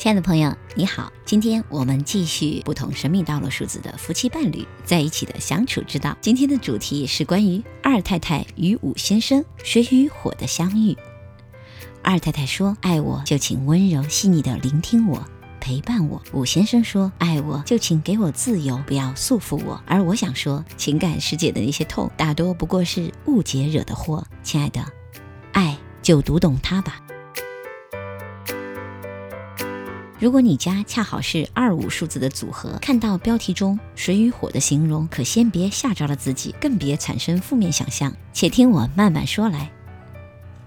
亲爱的朋友，你好！今天我们继续不同生命道路数字的夫妻伴侣在一起的相处之道。今天的主题是关于二太太与武先生水与火的相遇。二太太说：“爱我就请温柔细腻的聆听我，陪伴我。”武先生说：“爱我就请给我自由，不要束缚我。”而我想说，情感世界的那些痛，大多不过是误解惹的祸。亲爱的，爱就读懂它吧。如果你家恰好是二五数字的组合，看到标题中水与火的形容，可先别吓着了自己，更别产生负面想象。且听我慢慢说来。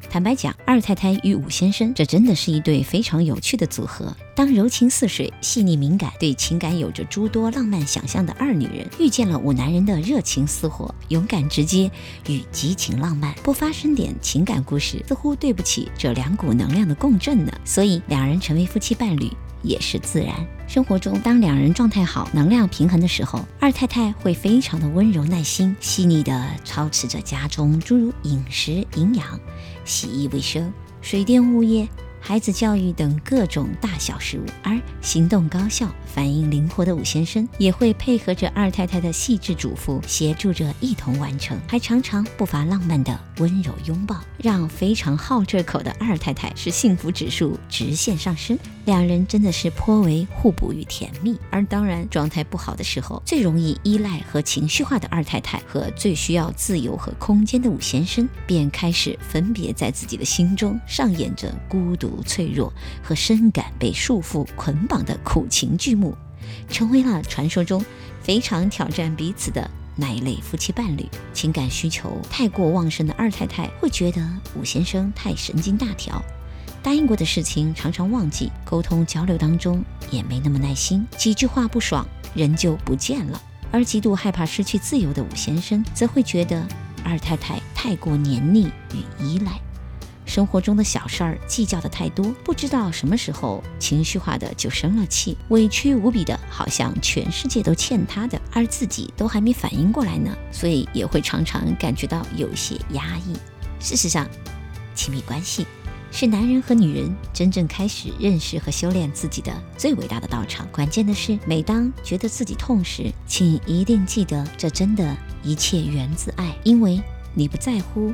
坦白讲，二太太与武先生，这真的是一对非常有趣的组合。当柔情似水、细腻敏感、对情感有着诸多浪漫想象的二女人，遇见了武男人的热情似火、勇敢直接与激情浪漫，不发生点情感故事，似乎对不起这两股能量的共振呢。所以，两人成为夫妻伴侣。也是自然。生活中，当两人状态好、能量平衡的时候，二太太会非常的温柔、耐心、细腻的操持着家中诸如饮食、营养、洗衣、卫生、水电、物业。孩子教育等各种大小事务，而行动高效、反应灵活的武先生也会配合着二太太的细致嘱咐，协助着一同完成，还常常不乏浪漫的温柔拥抱，让非常好这口的二太太是幸福指数直线上升。两人真的是颇为互补与甜蜜。而当然，状态不好的时候，最容易依赖和情绪化的二太太和最需要自由和空间的武先生，便开始分别在自己的心中上演着孤独。脆弱和深感被束缚捆绑的苦情剧目，成为了传说中非常挑战彼此的那一类夫妻伴侣。情感需求太过旺盛的二太太会觉得武先生太神经大条，答应过的事情常常忘记，沟通交流当中也没那么耐心，几句话不爽人就不见了。而极度害怕失去自由的武先生则会觉得二太太太过黏腻与依赖。生活中的小事儿计较的太多，不知道什么时候情绪化的就生了气，委屈无比的，好像全世界都欠他的，而自己都还没反应过来呢，所以也会常常感觉到有些压抑。事实上，亲密关系是男人和女人真正开始认识和修炼自己的最伟大的道场。关键的是，每当觉得自己痛时，请一定记得，这真的一切源自爱，因为你不在乎。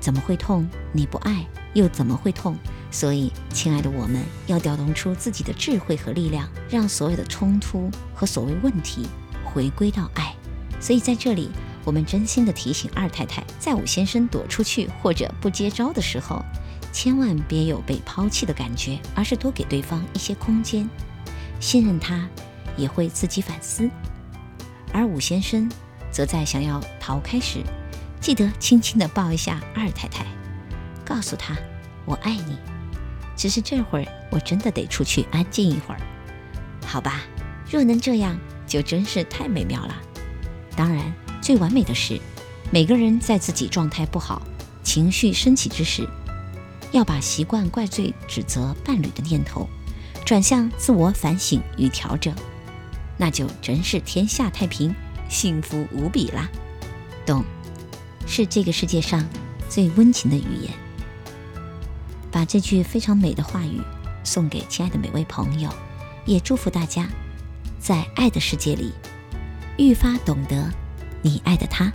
怎么会痛？你不爱又怎么会痛？所以，亲爱的，我们要调动出自己的智慧和力量，让所有的冲突和所谓问题回归到爱。所以，在这里，我们真心的提醒二太太，在武先生躲出去或者不接招的时候，千万别有被抛弃的感觉，而是多给对方一些空间，信任他，也会自己反思。而武先生则在想要逃开时。记得轻轻地抱一下二太太，告诉她我爱你。只是这会儿我真的得出去安静一会儿，好吧？若能这样，就真是太美妙了。当然，最完美的是，每个人在自己状态不好、情绪升起之时，要把习惯怪罪、指责伴侣的念头，转向自我反省与调整，那就真是天下太平、幸福无比啦。懂？是这个世界上最温情的语言。把这句非常美的话语送给亲爱的每位朋友，也祝福大家在爱的世界里愈发懂得你爱的他。